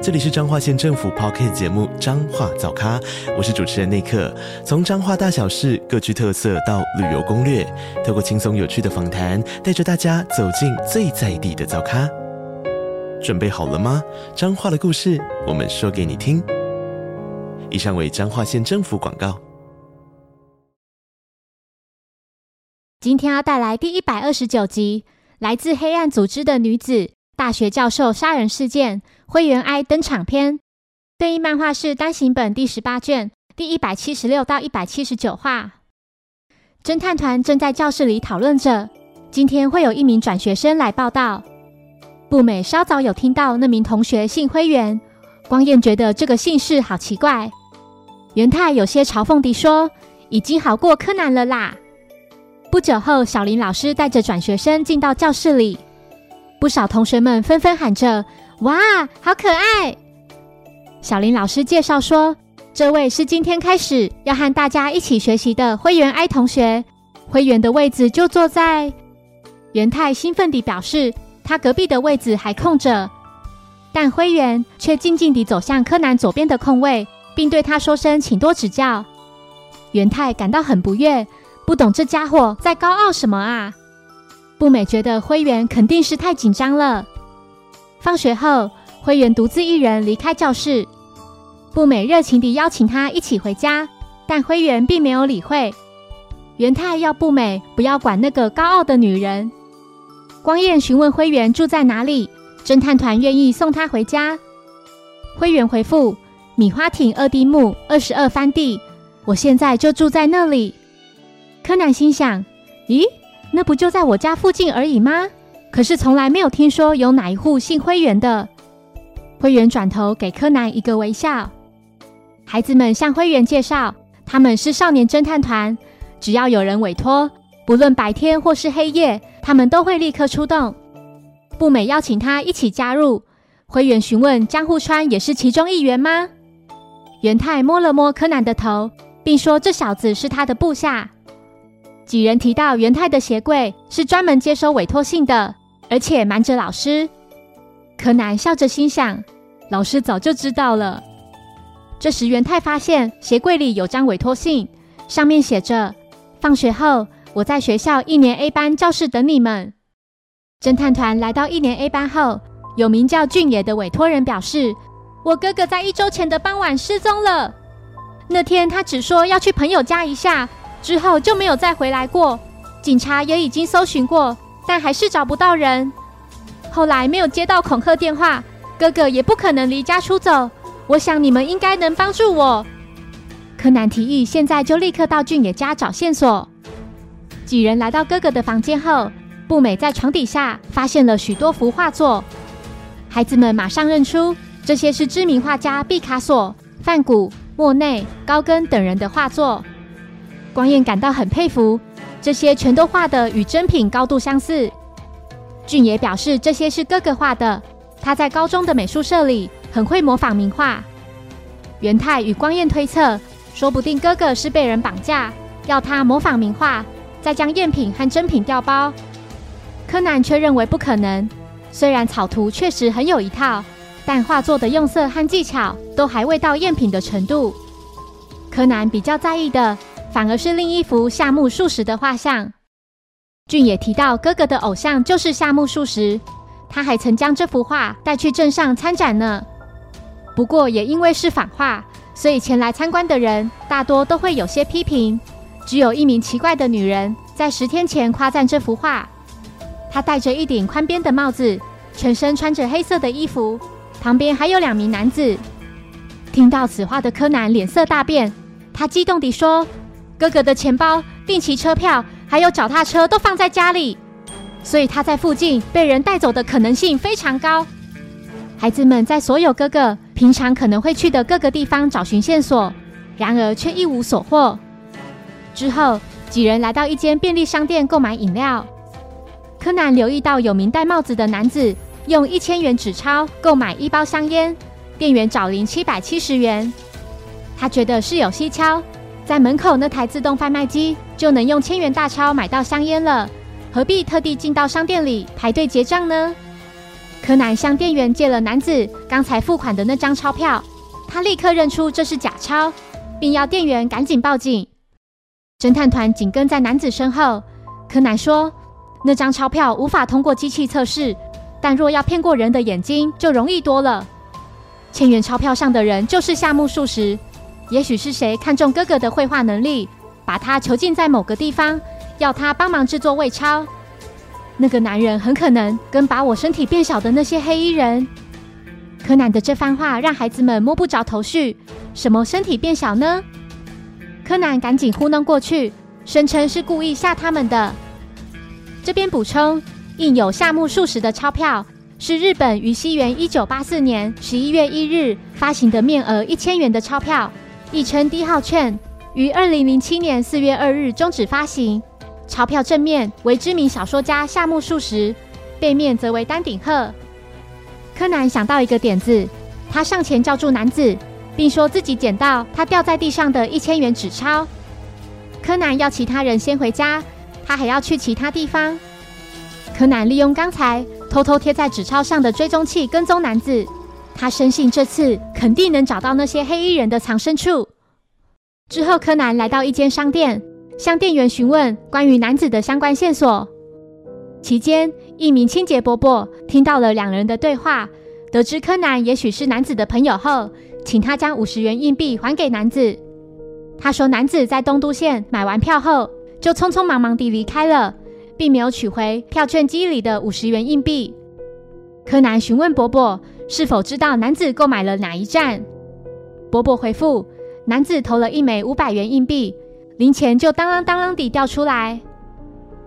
这里是彰化县政府 p o c k t 节目《彰化早咖》，我是主持人内克。从彰化大小事各具特色到旅游攻略，透过轻松有趣的访谈，带着大家走进最在地的早咖。准备好了吗？彰化的故事，我们说给你听。以上为彰化县政府广告。今天要带来第一百二十九集，来自黑暗组织的女子大学教授杀人事件。灰原哀登场篇，对应漫画是单行本第十八卷第一百七十六到一百七十九话。侦探团正在教室里讨论着，今天会有一名转学生来报道。步美稍早有听到那名同学姓灰原，光彦觉得这个姓氏好奇怪。元太有些嘲讽地说：“已经好过柯南了啦。”不久后，小林老师带着转学生进到教室里，不少同学们纷纷喊着。哇，好可爱！小林老师介绍说，这位是今天开始要和大家一起学习的灰原哀同学。灰原的位置就坐在……元太兴奋地表示，他隔壁的位置还空着，但灰原却静静地走向柯南左边的空位，并对他说声“请多指教”。元太感到很不悦，不懂这家伙在高傲什么啊！步美觉得灰原肯定是太紧张了。放学后，灰原独自一人离开教室。步美热情地邀请他一起回家，但灰原并没有理会。元太要步美不要管那个高傲的女人。光彦询问灰原住在哪里，侦探团愿意送他回家。灰原回复：米花町二丁目二十二番地，我现在就住在那里。柯南心想：咦，那不就在我家附近而已吗？可是从来没有听说有哪一户姓灰原的。灰原转头给柯南一个微笑。孩子们向灰原介绍，他们是少年侦探团，只要有人委托，不论白天或是黑夜，他们都会立刻出动。步美邀请他一起加入。灰原询问江户川也是其中一员吗？元太摸了摸柯南的头，并说这小子是他的部下。几人提到元太的鞋柜是专门接收委托信的。而且瞒着老师，柯南笑着心想：老师早就知道了。这时元太发现鞋柜里有张委托信，上面写着：“放学后我在学校一年 A 班教室等你们。”侦探团来到一年 A 班后，有名叫俊野的委托人表示：“我哥哥在一周前的傍晚失踪了。那天他只说要去朋友家一下，之后就没有再回来过。警察也已经搜寻过。”但还是找不到人。后来没有接到恐吓电话，哥哥也不可能离家出走。我想你们应该能帮助我。柯南提议，现在就立刻到俊野家找线索。几人来到哥哥的房间后，步美在床底下发现了许多幅画作。孩子们马上认出这些是知名画家毕卡索、梵谷、莫内、高更等人的画作。光彦感到很佩服。这些全都画的与真品高度相似。俊也表示这些是哥哥画的，他在高中的美术社里很会模仿名画。元太与光彦推测，说不定哥哥是被人绑架，要他模仿名画，再将赝品和真品调包。柯南却认为不可能。虽然草图确实很有一套，但画作的用色和技巧都还未到赝品的程度。柯南比较在意的。反而是另一幅夏目漱石的画像。俊也提到，哥哥的偶像就是夏目漱石，他还曾将这幅画带去镇上参展呢。不过，也因为是仿画，所以前来参观的人大多都会有些批评。只有一名奇怪的女人在十天前夸赞这幅画，她戴着一顶宽边的帽子，全身穿着黑色的衣服，旁边还有两名男子。听到此话的柯南脸色大变，他激动地说。哥哥的钱包、定期车票还有脚踏车都放在家里，所以他在附近被人带走的可能性非常高。孩子们在所有哥哥平常可能会去的各个地方找寻线索，然而却一无所获。之后，几人来到一间便利商店购买饮料。柯南留意到有名戴帽子的男子用一千元纸钞购买一包香烟，店员找零七百七十元。他觉得事有蹊跷，在门口那台自动贩卖机就能用千元大钞买到香烟了，何必特地进到商店里排队结账呢？柯南向店员借了男子刚才付款的那张钞票，他立刻认出这是假钞，并要店员赶紧报警。侦探团紧跟在男子身后。柯南说：“那张钞票无法通过机器测试，但若要骗过人的眼睛，就容易多了。千元钞票上的人就是夏目漱石，也许是谁看中哥哥的绘画能力，把他囚禁在某个地方，要他帮忙制作伪钞。那个男人很可能跟把我身体变小的那些黑衣人。”柯南的这番话让孩子们摸不着头绪，什么身体变小呢？柯南赶紧糊弄过去。声称是故意吓他们的。这边补充，印有夏目漱石的钞票是日本于西元一九八四年十一月一日发行的面额一千元的钞票，亦称低号券，于二零零七年四月二日终止发行。钞票正面为知名小说家夏目漱石，背面则为丹顶鹤。柯南想到一个点子，他上前叫住男子，并说自己捡到他掉在地上的一千元纸钞。柯南要其他人先回家，他还要去其他地方。柯南利用刚才偷偷贴在纸钞上的追踪器跟踪男子，他深信这次肯定能找到那些黑衣人的藏身处。之后，柯南来到一间商店，向店员询问关于男子的相关线索。期间，一名清洁伯伯听到了两人的对话，得知柯南也许是男子的朋友后，请他将五十元硬币还给男子。他说：“男子在东都线买完票后，就匆匆忙忙地离开了，并没有取回票券机里的五十元硬币。”柯南询问伯伯是否知道男子购买了哪一站。伯伯回复：“男子投了一枚五百元硬币，零钱就当啷当啷地掉出来。”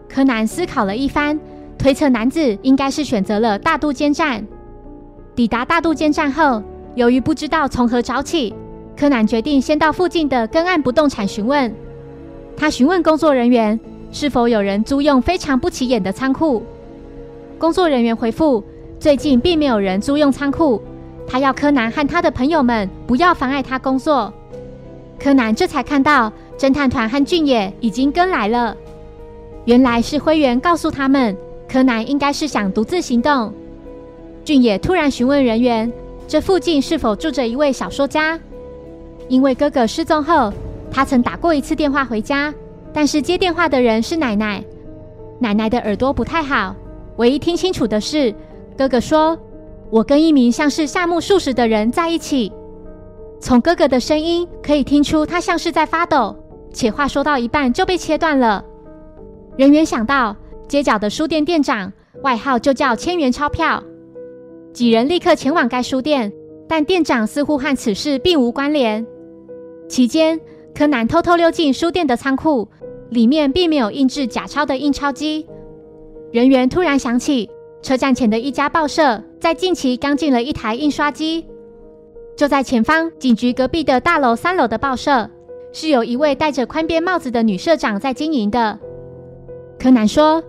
柯南思考了一番，推测男子应该是选择了大渡间站。抵达大渡间站后，由于不知道从何找起。柯南决定先到附近的根岸不动产询问。他询问工作人员是否有人租用非常不起眼的仓库。工作人员回复：最近并没有人租用仓库。他要柯南和他的朋友们不要妨碍他工作。柯南这才看到侦探团和俊野已经跟来了。原来是灰原告诉他们，柯南应该是想独自行动。俊野突然询问人员：这附近是否住着一位小说家？因为哥哥失踪后，他曾打过一次电话回家，但是接电话的人是奶奶。奶奶的耳朵不太好，唯一听清楚的是，哥哥说：“我跟一名像是夏目漱石的人在一起。”从哥哥的声音可以听出，他像是在发抖，且话说到一半就被切断了。人员想到街角的书店店长外号就叫千元钞票，几人立刻前往该书店，但店长似乎和此事并无关联。期间，柯南偷偷溜进书店的仓库，里面并没有印制假钞的印钞机。人员突然想起，车站前的一家报社在近期刚进了一台印刷机。就在前方警局隔壁的大楼三楼的报社，是有一位戴着宽边帽子的女社长在经营的。柯南说：“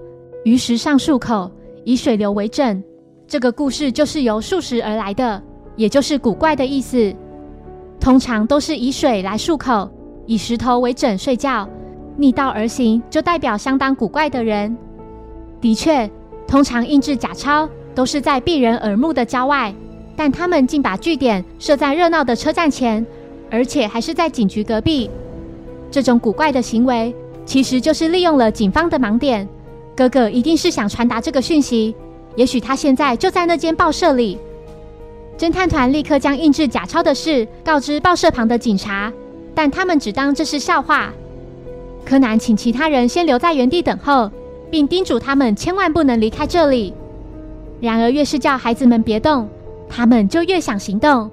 鱼石上漱口，以水流为枕。”这个故事就是由漱石而来的，也就是古怪的意思。通常都是以水来漱口，以石头为枕睡觉，逆道而行就代表相当古怪的人。的确，通常印制假钞都是在避人耳目的郊外，但他们竟把据点设在热闹的车站前，而且还是在警局隔壁。这种古怪的行为其实就是利用了警方的盲点。哥哥一定是想传达这个讯息，也许他现在就在那间报社里。侦探团立刻将印制假钞的事告知报社旁的警察，但他们只当这是笑话。柯南请其他人先留在原地等候，并叮嘱他们千万不能离开这里。然而，越是叫孩子们别动，他们就越想行动。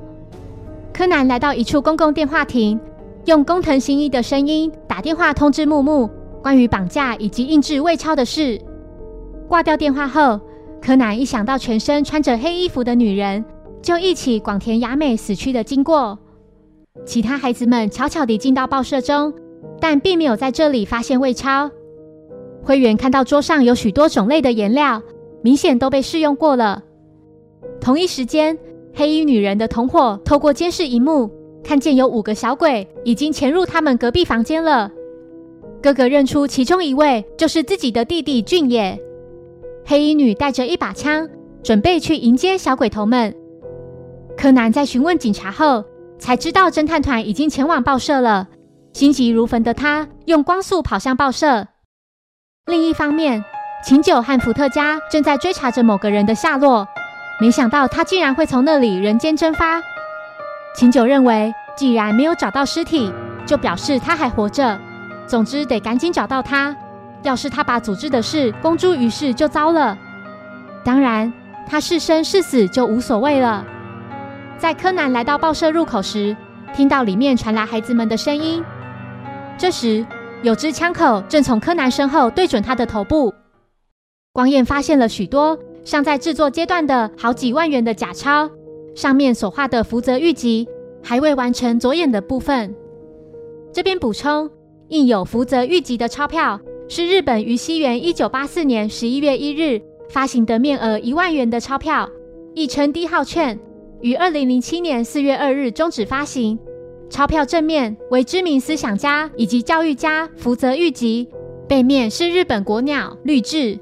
柯南来到一处公共电话亭，用工藤新一的声音打电话通知木木关于绑架以及印制伪钞的事。挂掉电话后，柯南一想到全身穿着黑衣服的女人。就忆起广田雅美死去的经过，其他孩子们悄悄地进到报社中，但并没有在这里发现魏超。灰原看到桌上有许多种类的颜料，明显都被试用过了。同一时间，黑衣女人的同伙透过监视荧幕，看见有五个小鬼已经潜入他们隔壁房间了。哥哥认出其中一位就是自己的弟弟俊也。黑衣女带着一把枪，准备去迎接小鬼头们。柯南在询问警察后，才知道侦探团已经前往报社了。心急如焚的他用光速跑向报社。另一方面，琴酒和伏特加正在追查着某个人的下落。没想到他竟然会从那里人间蒸发。琴酒认为，既然没有找到尸体，就表示他还活着。总之，得赶紧找到他。要是他把组织的事公诸于世，就糟了。当然，他是生是死就无所谓了。在柯南来到报社入口时，听到里面传来孩子们的声音。这时，有支枪口正从柯南身后对准他的头部。光彦发现了许多尚在制作阶段的好几万元的假钞，上面所画的福泽谕吉还未完成左眼的部分。这边补充。印有福泽谕吉的钞票是日本于西元一九八四年十一月一日发行的面额一万元的钞票，亦称低号券，于二零零七年四月二日终止发行。钞票正面为知名思想家以及教育家福泽谕吉，背面是日本国鸟绿雉。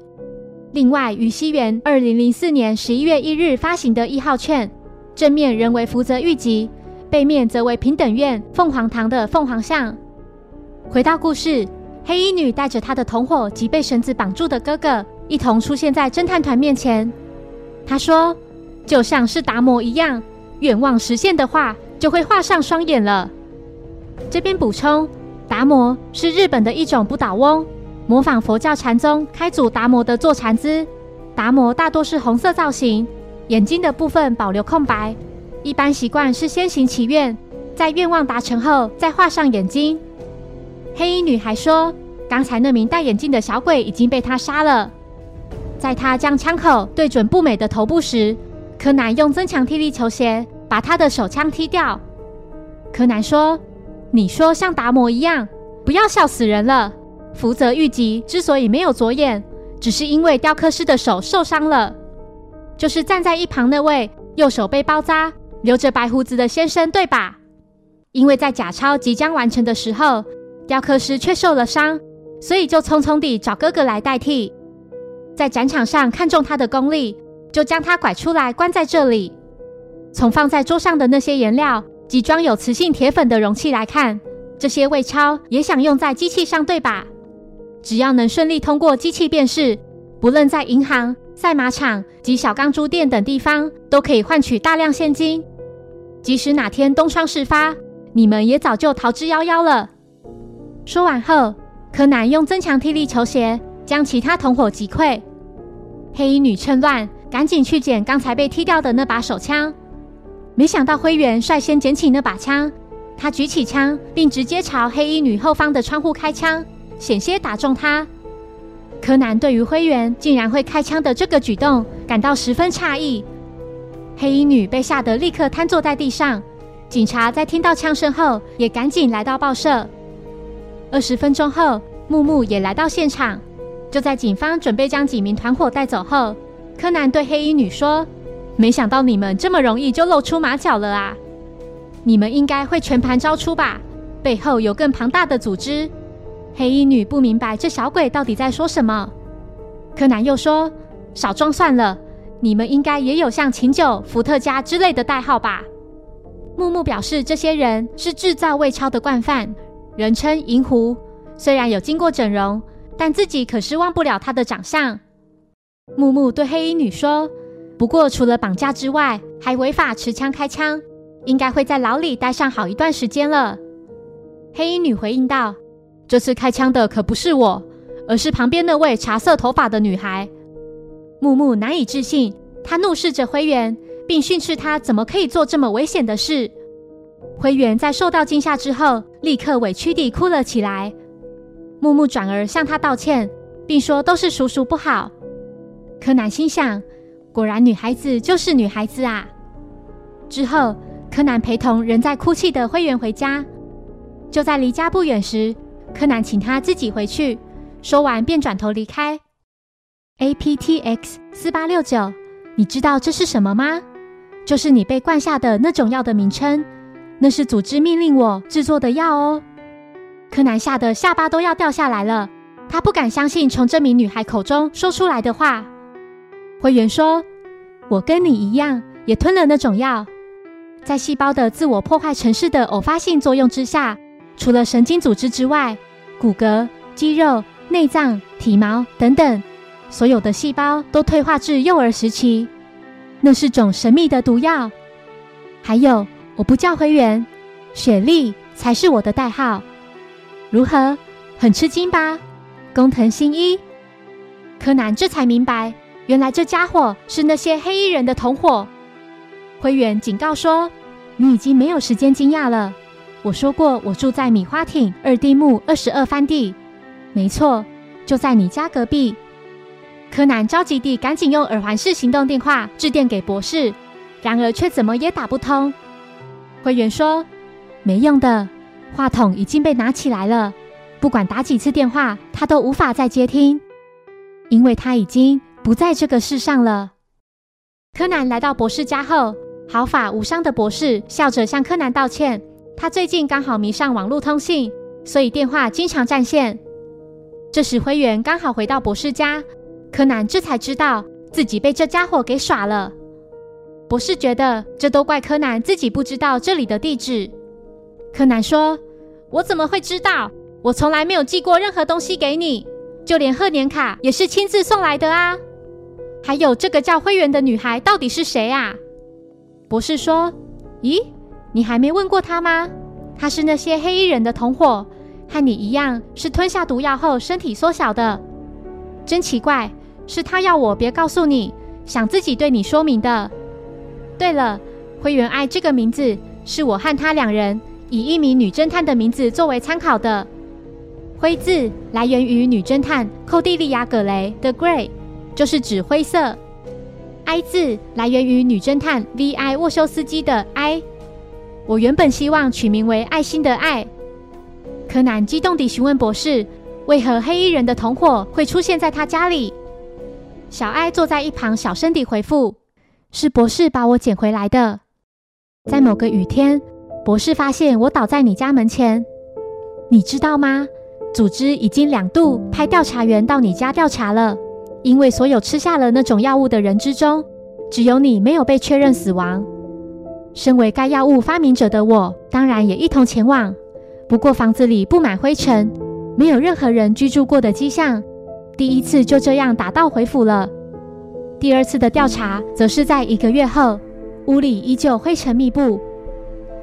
另外，于西元二零零四年十一月一日发行的一号券，正面仍为福泽谕吉，背面则为平等院凤凰堂的凤凰像。回到故事，黑衣女带着她的同伙及被绳子绑住的哥哥一同出现在侦探团面前。她说：“就像是达摩一样，愿望实现的话，就会画上双眼了。”这边补充，达摩是日本的一种不倒翁，模仿佛教禅宗开祖达摩的坐禅姿。达摩大多是红色造型，眼睛的部分保留空白。一般习惯是先行祈愿，在愿望达成后再画上眼睛。黑衣女孩说，刚才那名戴眼镜的小鬼已经被她杀了。在她将枪口对准不美的头部时，柯南用增强踢力球鞋把他的手枪踢掉。柯南说：“你说像达摩一样，不要笑死人了。福泽谕吉之所以没有左眼，只是因为雕刻师的手受伤了。就是站在一旁那位右手被包扎、留着白胡子的先生，对吧？因为在假钞即将完成的时候。”雕刻师却受了伤，所以就匆匆地找哥哥来代替。在展场上看中他的功力，就将他拐出来关在这里。从放在桌上的那些颜料及装有磁性铁粉的容器来看，这些伪钞也想用在机器上，对吧？只要能顺利通过机器辨识，不论在银行、赛马场及小钢珠店等地方，都可以换取大量现金。即使哪天东窗事发，你们也早就逃之夭夭了。说完后，柯南用增强踢力球鞋将其他同伙击溃。黑衣女趁乱赶紧去捡刚才被踢掉的那把手枪，没想到灰原率先捡起那把枪，他举起枪并直接朝黑衣女后方的窗户开枪，险些打中她。柯南对于灰原竟然会开枪的这个举动感到十分诧异。黑衣女被吓得立刻瘫坐在地上，警察在听到枪声后也赶紧来到报社。二十分钟后，木木也来到现场。就在警方准备将几名团伙带走后，柯南对黑衣女说：“没想到你们这么容易就露出马脚了啊！你们应该会全盘招出吧？背后有更庞大的组织。”黑衣女不明白这小鬼到底在说什么。柯南又说：“少装算了，你们应该也有像琴酒、伏特加之类的代号吧？”木木表示，这些人是制造伪钞的惯犯。人称银狐，虽然有经过整容，但自己可是忘不了他的长相。木木对黑衣女说：“不过除了绑架之外，还违法持枪开枪，应该会在牢里待上好一段时间了。”黑衣女回应道：“这次开枪的可不是我，而是旁边那位茶色头发的女孩。”木木难以置信，他怒视着灰原，并训斥他怎么可以做这么危险的事。灰原在受到惊吓之后，立刻委屈地哭了起来。木木转而向他道歉，并说都是叔叔不好。柯南心想，果然女孩子就是女孩子啊。之后，柯南陪同仍在哭泣的灰原回家。就在离家不远时，柯南请他自己回去，说完便转头离开。APTX 四八六九，你知道这是什么吗？就是你被灌下的那种药的名称。那是组织命令我制作的药哦。柯南吓得下巴都要掉下来了，他不敢相信从这名女孩口中说出来的话。灰原说：“我跟你一样，也吞了那种药，在细胞的自我破坏程式的偶发性作用之下，除了神经组织之外，骨骼、肌肉、内脏、体毛等等，所有的细胞都退化至幼儿时期。那是种神秘的毒药。还有，我不叫灰原，雪莉才是我的代号。”如何？很吃惊吧？工藤新一，柯南这才明白，原来这家伙是那些黑衣人的同伙。灰原警告说：“你已经没有时间惊讶了。我说过，我住在米花町二丁目二十二番地，没错，就在你家隔壁。”柯南着急地赶紧用耳环式行动电话致电给博士，然而却怎么也打不通。灰原说：“没用的。”话筒已经被拿起来了，不管打几次电话，他都无法再接听，因为他已经不在这个世上了。柯南来到博士家后，毫发无伤的博士笑着向柯南道歉。他最近刚好迷上网络通信，所以电话经常占线。这时灰原刚好回到博士家，柯南这才知道自己被这家伙给耍了。博士觉得这都怪柯南自己不知道这里的地址。柯南说：“我怎么会知道？我从来没有寄过任何东西给你，就连贺年卡也是亲自送来的啊！还有这个叫灰原的女孩到底是谁啊？”博士说：“咦，你还没问过她吗？她是那些黑衣人的同伙，和你一样是吞下毒药后身体缩小的。真奇怪，是她要我别告诉你，想自己对你说明的。对了，灰原爱这个名字是我和她两人。”以一名女侦探的名字作为参考的“灰”字来源于女侦探寇蒂利亚·葛雷的 “Gray”，就是指灰色；“I” 字来源于女侦探 V.I. 沃修斯基的 “I”。我原本希望取名为“爱心”的“爱”。柯南激动地询问博士：“为何黑衣人的同伙会出现在他家里？”小爱坐在一旁，小声地回复：“是博士把我捡回来的，在某个雨天。”博士发现我倒在你家门前，你知道吗？组织已经两度派调查员到你家调查了，因为所有吃下了那种药物的人之中，只有你没有被确认死亡。身为该药物发明者的我，当然也一同前往。不过房子里布满灰尘，没有任何人居住过的迹象。第一次就这样打道回府了。第二次的调查则是在一个月后，屋里依旧灰尘密布。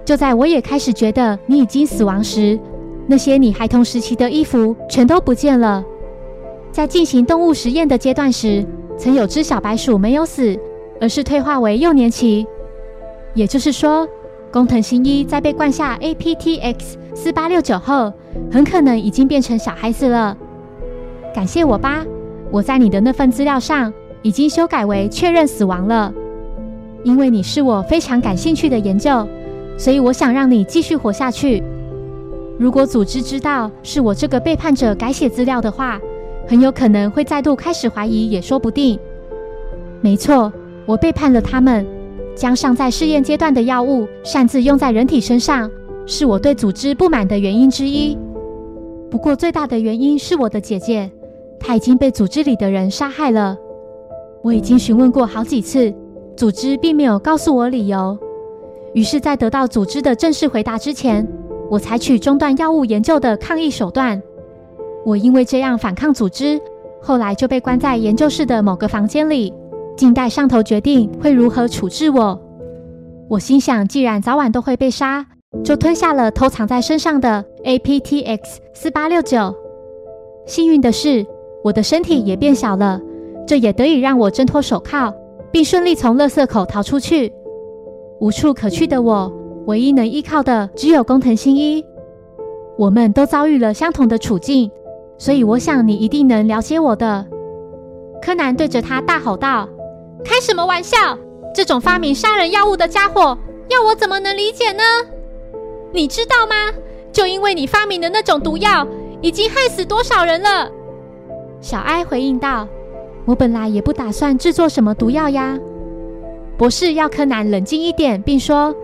就在我也开始觉得你已经死亡时，那些你孩童时期的衣服全都不见了。在进行动物实验的阶段时，曾有只小白鼠没有死，而是退化为幼年期。也就是说，工藤新一在被灌下 APTX 四八六九后，很可能已经变成小孩子了。感谢我吧，我在你的那份资料上已经修改为确认死亡了，因为你是我非常感兴趣的研究。所以我想让你继续活下去。如果组织知道是我这个背叛者改写资料的话，很有可能会再度开始怀疑，也说不定。没错，我背叛了他们，将尚在试验阶段的药物擅自用在人体身上，是我对组织不满的原因之一。不过最大的原因是我的姐姐，她已经被组织里的人杀害了。我已经询问过好几次，组织并没有告诉我理由。于是，在得到组织的正式回答之前，我采取中断药物研究的抗议手段。我因为这样反抗组织，后来就被关在研究室的某个房间里，静待上头决定会如何处置我。我心想，既然早晚都会被杀，就吞下了偷藏在身上的 APTX 四八六九。幸运的是，我的身体也变小了，这也得以让我挣脱手铐，并顺利从垃圾口逃出去。无处可去的我，唯一能依靠的只有工藤新一。我们都遭遇了相同的处境，所以我想你一定能了解我的。柯南对着他大吼道：“开什么玩笑！这种发明杀人药物的家伙，要我怎么能理解呢？你知道吗？就因为你发明的那种毒药，已经害死多少人了？小艾回应道：“我本来也不打算制作什么毒药呀。”博士要柯南冷静一点，并说：“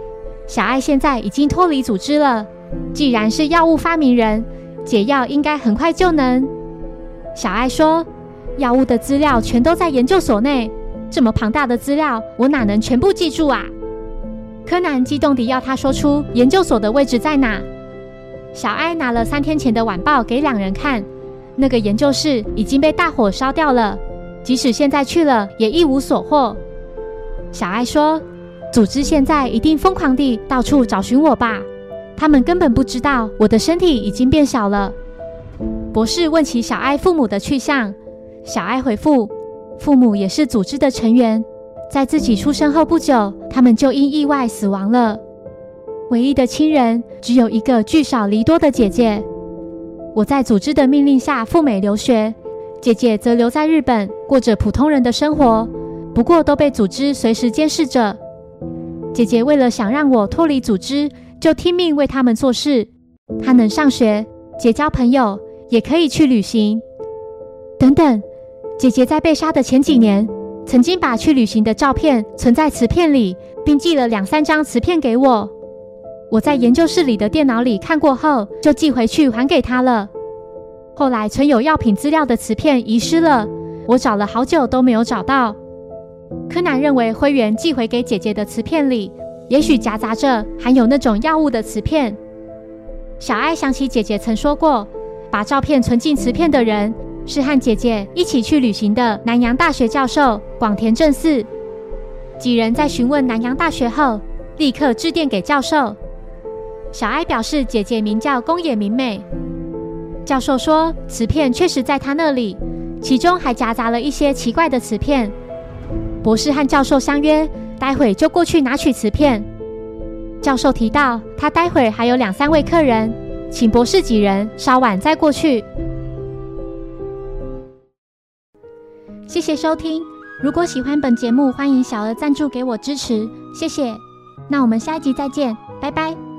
小艾现在已经脱离组织了，既然是药物发明人，解药应该很快就能。”小艾说：“药物的资料全都在研究所内，这么庞大的资料，我哪能全部记住啊？”柯南激动地要他说出研究所的位置在哪。小艾拿了三天前的晚报给两人看。那个研究室已经被大火烧掉了，即使现在去了，也一无所获。小艾说：“组织现在一定疯狂地到处找寻我吧？他们根本不知道我的身体已经变小了。”博士问起小爱父母的去向，小爱回复：“父母也是组织的成员，在自己出生后不久，他们就因意外死亡了。唯一的亲人只有一个聚少离多的姐姐。”我在组织的命令下赴美留学，姐姐则留在日本过着普通人的生活，不过都被组织随时监视着。姐姐为了想让我脱离组织，就听命为他们做事。她能上学、结交朋友，也可以去旅行。等等，姐姐在被杀的前几年，曾经把去旅行的照片存在磁片里，并寄了两三张磁片给我。我在研究室里的电脑里看过后，就寄回去还给他了。后来存有药品资料的磁片遗失了，我找了好久都没有找到。柯南认为灰原寄回给姐姐的磁片里，也许夹杂着含有那种药物的瓷片。小爱想起姐姐曾说过，把照片存进瓷片的人是和姐姐一起去旅行的南洋大学教授广田正四。几人在询问南洋大学后，立刻致电给教授。小哀表示，姐姐名叫宫野明美。教授说，瓷片确实在他那里，其中还夹杂了一些奇怪的瓷片。博士和教授相约，待会就过去拿取瓷片。教授提到，他待会还有两三位客人，请博士几人稍晚再过去。谢谢收听，如果喜欢本节目，欢迎小额赞助给我支持，谢谢。那我们下一集再见，拜拜。